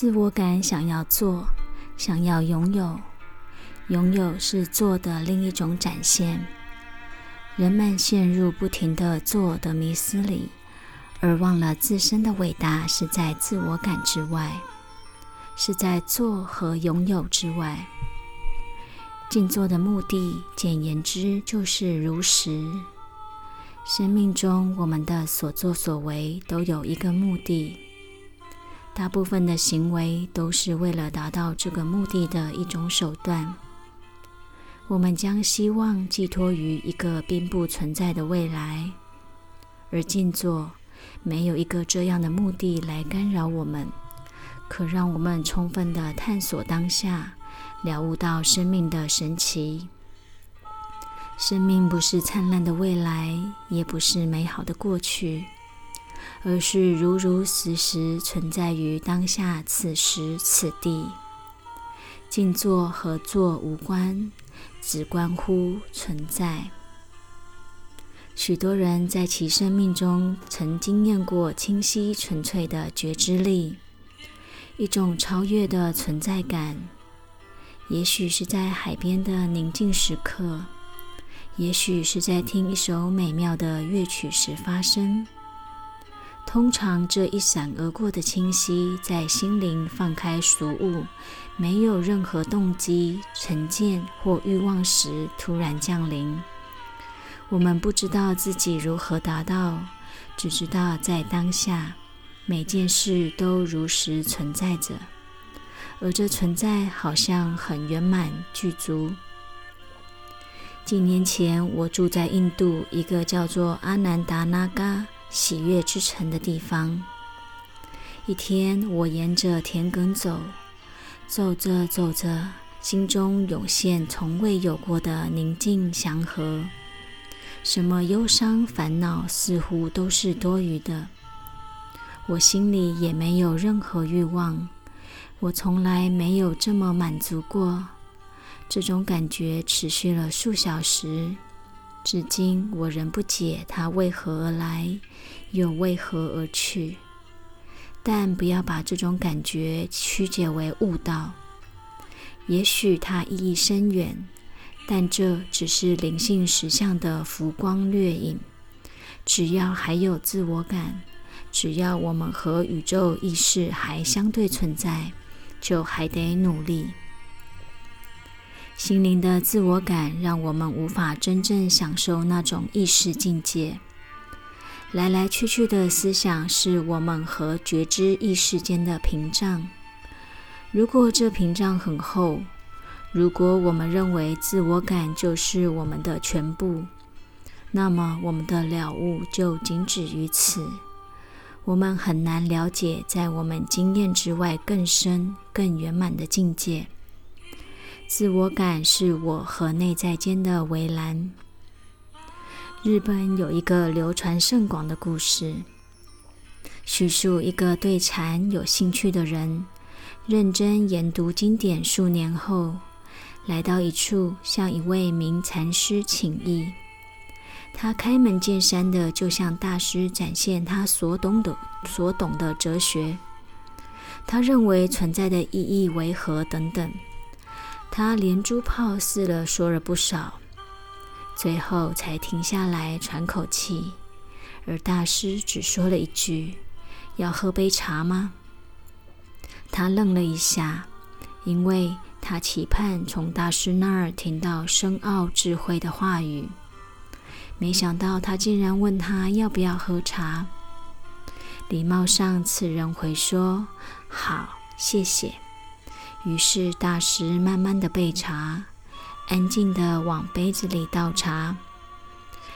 自我感想要做，想要拥有，拥有是做的另一种展现。人们陷入不停的做的迷思里，而忘了自身的伟大是在自我感之外，是在做和拥有之外。静坐的目的，简言之，就是如实。生命中，我们的所作所为都有一个目的，大部分的行为都是为了达到这个目的的一种手段。我们将希望寄托于一个并不存在的未来，而静坐没有一个这样的目的来干扰我们，可让我们充分的探索当下，了悟到生命的神奇。生命不是灿烂的未来，也不是美好的过去，而是如如实实存在于当下此时此地。静坐和坐无关。只关乎存在。许多人在其生命中曾经验过清晰纯粹的觉知力，一种超越的存在感。也许是在海边的宁静时刻，也许是在听一首美妙的乐曲时发生。通常，这一闪而过的清晰，在心灵放开俗物、没有任何动机、成见或欲望时突然降临。我们不知道自己如何达到，只知道在当下，每件事都如实存在着，而这存在好像很圆满具足。几年前，我住在印度一个叫做阿南达那嘎。喜悦之城的地方。一天，我沿着田埂走，走着走着，心中涌现从未有过的宁静祥和。什么忧伤烦恼似乎都是多余的。我心里也没有任何欲望，我从来没有这么满足过。这种感觉持续了数小时。至今，我仍不解它为何而来，又为何而去。但不要把这种感觉曲解为悟道。也许它意义深远，但这只是灵性实相的浮光掠影。只要还有自我感，只要我们和宇宙意识还相对存在，就还得努力。心灵的自我感让我们无法真正享受那种意识境界。来来去去的思想是我们和觉知意识间的屏障。如果这屏障很厚，如果我们认为自我感就是我们的全部，那么我们的了悟就仅止于此。我们很难了解在我们经验之外更深、更圆满的境界。自我感是我和内在间的围栏。日本有一个流传甚广的故事，叙述一个对禅有兴趣的人，认真研读经典数年后，来到一处向一位名禅师请意。他开门见山的就向大师展现他所懂的、所懂的哲学，他认为存在的意义为何等等。他连珠炮似的说了不少，最后才停下来喘口气。而大师只说了一句：“要喝杯茶吗？”他愣了一下，因为他期盼从大师那儿听到深奥智慧的话语。没想到他竟然问他要不要喝茶。礼貌上，此人回说：“好，谢谢。”于是大师慢慢的备茶，安静的往杯子里倒茶。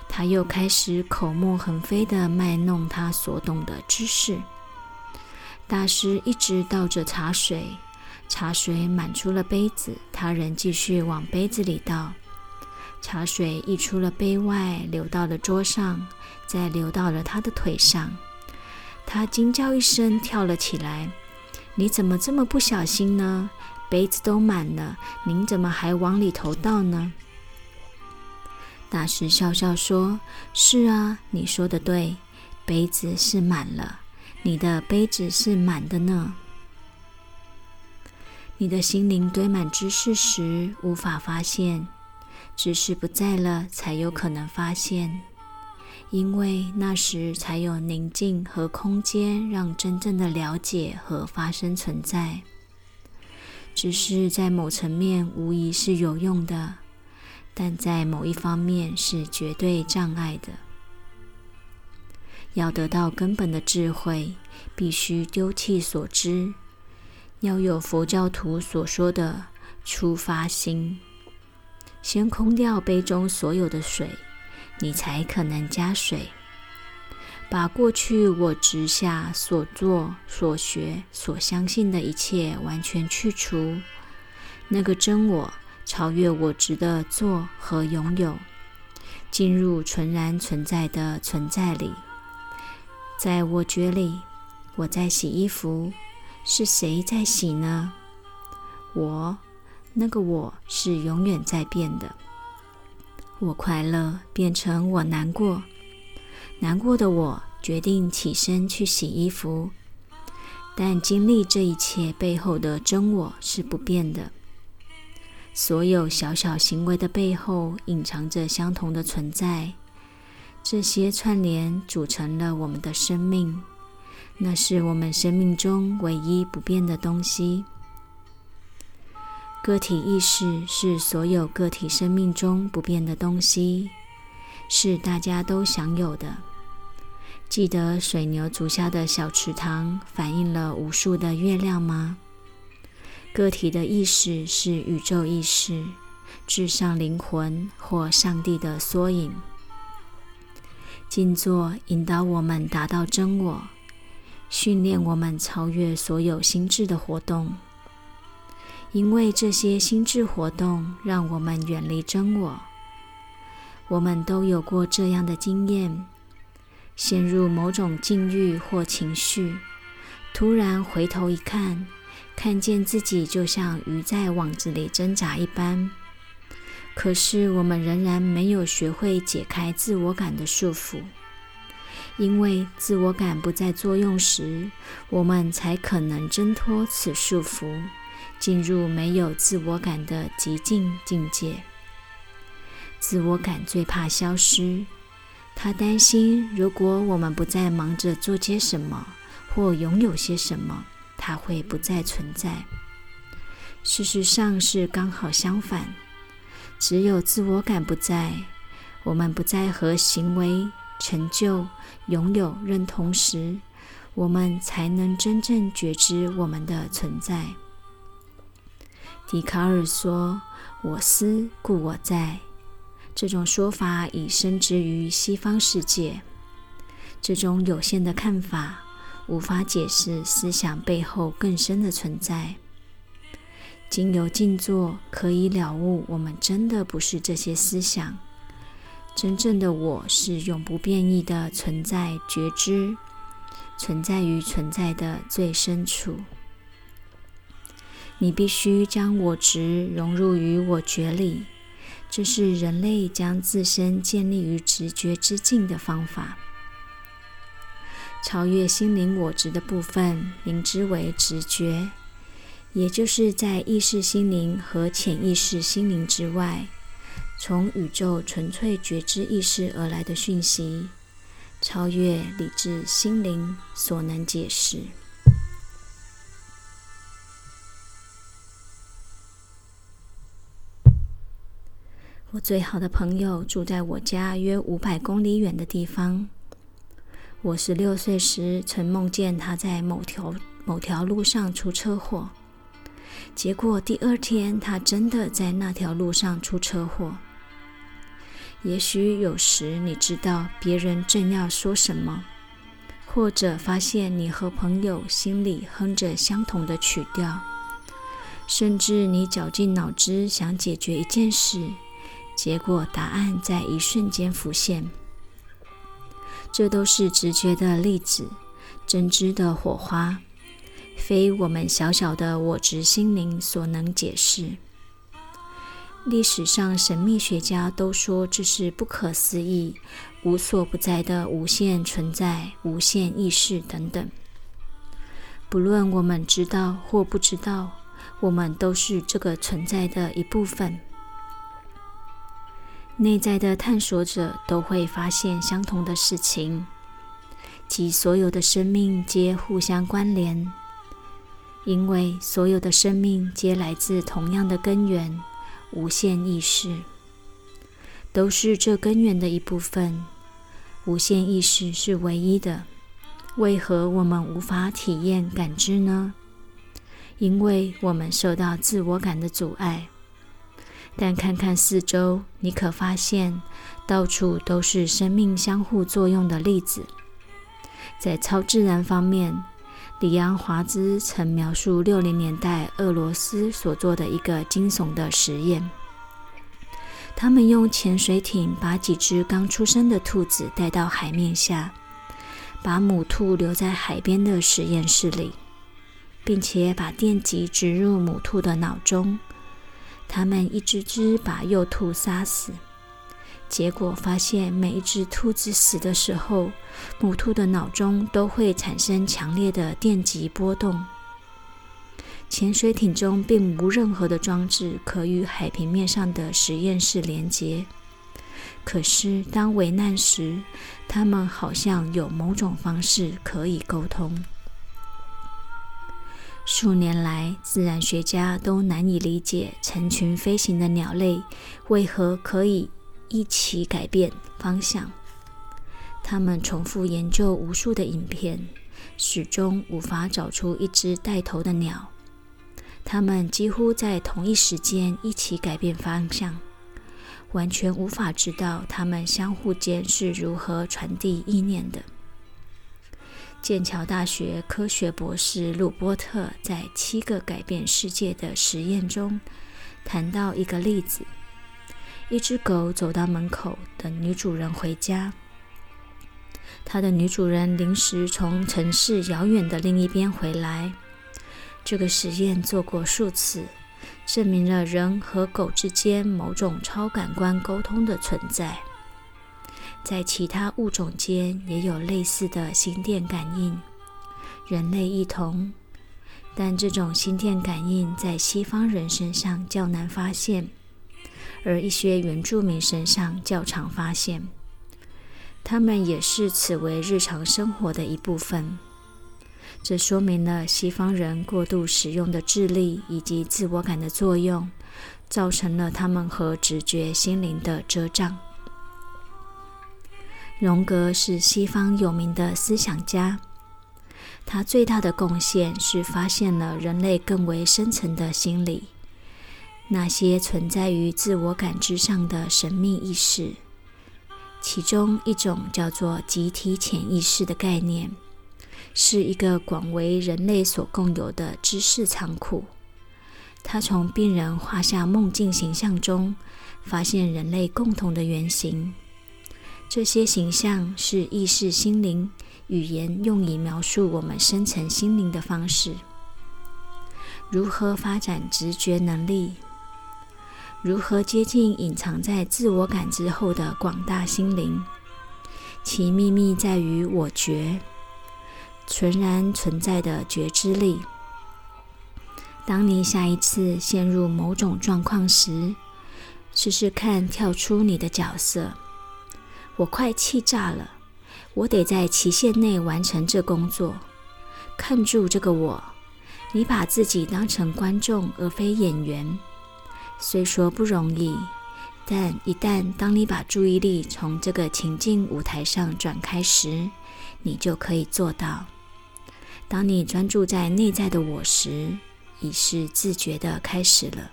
他又开始口沫横飞的卖弄他所懂的知识。大师一直倒着茶水，茶水满出了杯子，他仍继续往杯子里倒。茶水溢出了杯外，流到了桌上，再流到了他的腿上。他惊叫一声，跳了起来。你怎么这么不小心呢？杯子都满了，您怎么还往里头倒呢？大师笑笑说：“是啊，你说的对，杯子是满了，你的杯子是满的呢。”你的心灵堆满知识时，无法发现；知识不在了，才有可能发现。因为那时才有宁静和空间，让真正的了解和发生存在。知识在某层面无疑是有用的，但在某一方面是绝对障碍的。要得到根本的智慧，必须丢弃所知，要有佛教徒所说的出发心，先空掉杯中所有的水。你才可能加水，把过去我执下所做、所学、所相信的一切完全去除。那个真我超越我执的做和拥有，进入纯然存在的存在里。在我觉里，我在洗衣服，是谁在洗呢？我，那个我是永远在变的。我快乐变成我难过，难过的我决定起身去洗衣服。但经历这一切背后的真我是不变的。所有小小行为的背后隐藏着相同的存在，这些串联组成了我们的生命，那是我们生命中唯一不变的东西。个体意识是所有个体生命中不变的东西，是大家都享有的。记得水牛足下的小池塘反映了无数的月亮吗？个体的意识是宇宙意识、至上灵魂或上帝的缩影。静坐引导我们达到真我，训练我们超越所有心智的活动。因为这些心智活动让我们远离真我，我们都有过这样的经验：陷入某种境遇或情绪，突然回头一看，看见自己就像鱼在网子里挣扎一般。可是我们仍然没有学会解开自我感的束缚，因为自我感不再作用时，我们才可能挣脱此束缚。进入没有自我感的极静境界。自我感最怕消失，他担心如果我们不再忙着做些什么或拥有些什么，它会不再存在。事实上是刚好相反，只有自我感不在，我们不再和行为、成就、拥有认同时，我们才能真正觉知我们的存在。笛卡尔说：“我思故我在。”这种说法已深植于西方世界。这种有限的看法无法解释思想背后更深的存在。经由静坐，可以了悟，我们真的不是这些思想。真正的我是永不变异的存在，觉知存在于存在的最深处。你必须将我执融入于我觉里，这是人类将自身建立于直觉之境的方法。超越心灵我执的部分，名之为直觉，也就是在意识心灵和潜意识心灵之外，从宇宙纯粹觉知意识而来的讯息，超越理智心灵所能解释。我最好的朋友住在我家约五百公里远的地方。我十六岁时曾梦见他在某条某条路上出车祸，结果第二天他真的在那条路上出车祸。也许有时你知道别人正要说什么，或者发现你和朋友心里哼着相同的曲调，甚至你绞尽脑汁想解决一件事。结果答案在一瞬间浮现，这都是直觉的例子，真知的火花，非我们小小的我执心灵所能解释。历史上神秘学家都说这是不可思议、无所不在的无限存在、无限意识等等。不论我们知道或不知道，我们都是这个存在的一部分。内在的探索者都会发现相同的事情，即所有的生命皆互相关联，因为所有的生命皆来自同样的根源——无限意识，都是这根源的一部分。无限意识是唯一的，为何我们无法体验感知呢？因为我们受到自我感的阻碍。但看看四周，你可发现到处都是生命相互作用的例子。在超自然方面，里昂·华兹曾描述六零年代俄罗斯所做的一个惊悚的实验。他们用潜水艇把几只刚出生的兔子带到海面下，把母兔留在海边的实验室里，并且把电极植入母兔的脑中。他们一只只把幼兔杀死，结果发现每一只兔子死的时候，母兔的脑中都会产生强烈的电极波动。潜水艇中并无任何的装置可与海平面上的实验室连接，可是当危难时，他们好像有某种方式可以沟通。数年来，自然学家都难以理解成群飞行的鸟类为何可以一起改变方向。他们重复研究无数的影片，始终无法找出一只带头的鸟。它们几乎在同一时间一起改变方向，完全无法知道它们相互间是如何传递意念的。剑桥大学科学博士鲁波特在《七个改变世界的实验》中谈到一个例子：一只狗走到门口等女主人回家，它的女主人临时从城市遥远的另一边回来。这个实验做过数次，证明了人和狗之间某种超感官沟通的存在。在其他物种间也有类似的心电感应，人类一同，但这种心电感应在西方人身上较难发现，而一些原住民身上较常发现。他们也视此为日常生活的一部分。这说明了西方人过度使用的智力以及自我感的作用，造成了他们和直觉心灵的遮障。荣格是西方有名的思想家，他最大的贡献是发现了人类更为深层的心理，那些存在于自我感知上的神秘意识，其中一种叫做集体潜意识的概念。是一个广为人类所共有的知识仓库。他从病人画下梦境形象中，发现人类共同的原型。这些形象是意识心灵语言用以描述我们深层心灵的方式。如何发展直觉能力？如何接近隐藏在自我感知后的广大心灵？其秘密在于我觉。纯然存在的觉知力。当你下一次陷入某种状况时，试试看跳出你的角色。我快气炸了，我得在期限内完成这工作。看住这个我，你把自己当成观众而非演员。虽说不容易，但一旦当你把注意力从这个情境舞台上转开时，你就可以做到。当你专注在内在的我时，已是自觉的开始了。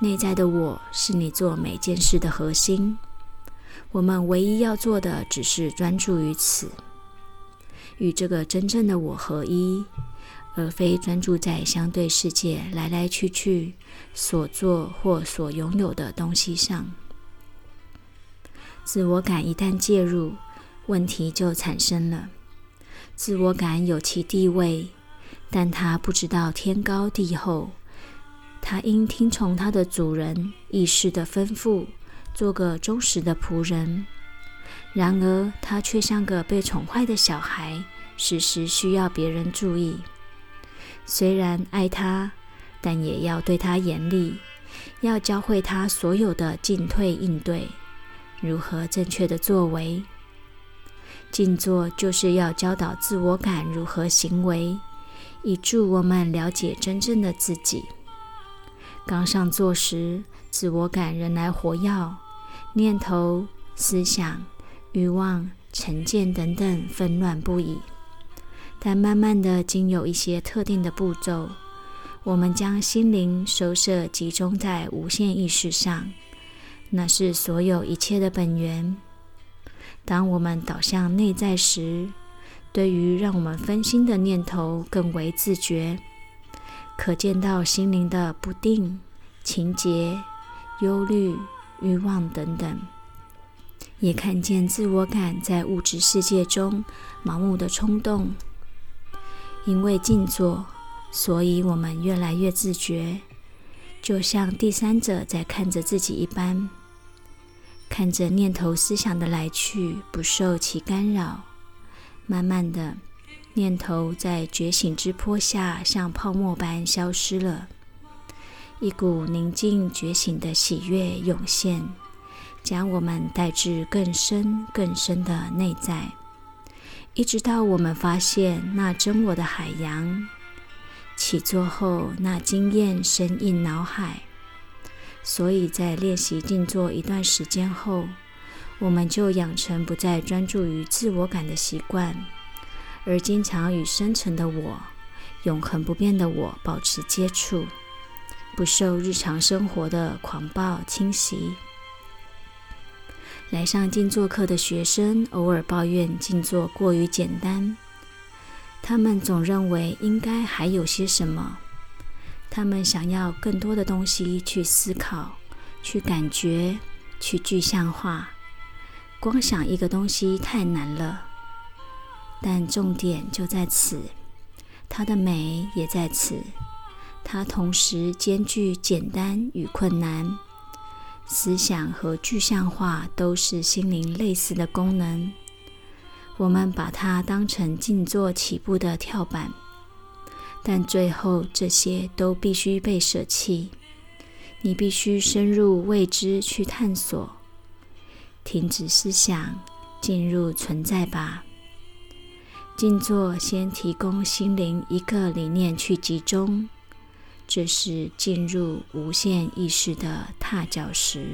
内在的我是你做每件事的核心。我们唯一要做的，只是专注于此，与这个真正的我合一，而非专注在相对世界来来去去所做或所拥有的东西上。自我感一旦介入，问题就产生了。自我感有其地位，但它不知道天高地厚。他应听从他的主人意识的吩咐，做个忠实的仆人。然而，他却像个被宠坏的小孩，时时需要别人注意。虽然爱他，但也要对他严厉，要教会他所有的进退应对，如何正确的作为。静坐就是要教导自我感如何行为，以助我们了解真正的自己。刚上座时，自我感仍来活跃，念头、思想、欲望、成见等等纷乱不已。但慢慢的，经有一些特定的步骤，我们将心灵收摄集中在无限意识上，那是所有一切的本源。当我们导向内在时，对于让我们分心的念头更为自觉。可见到心灵的不定、情结、忧虑、欲望等等，也看见自我感在物质世界中盲目的冲动。因为静坐，所以我们越来越自觉，就像第三者在看着自己一般，看着念头思想的来去，不受其干扰。慢慢的。念头在觉醒之坡下，像泡沫般消失了。一股宁静觉醒的喜悦涌现，将我们带至更深更深的内在，一直到我们发现那真我的海洋。起坐后，那经验深印脑海。所以在练习静坐一段时间后，我们就养成不再专注于自我感的习惯。而经常与深层的我、永恒不变的我保持接触，不受日常生活的狂暴侵袭。来上静坐课的学生偶尔抱怨静坐过于简单，他们总认为应该还有些什么，他们想要更多的东西去思考、去感觉、去具象化。光想一个东西太难了。但重点就在此，它的美也在此。它同时兼具简单与困难，思想和具象化都是心灵类似的功能。我们把它当成静坐起步的跳板，但最后这些都必须被舍弃。你必须深入未知去探索，停止思想，进入存在吧。静坐先提供心灵一个理念去集中，这是进入无限意识的踏脚石。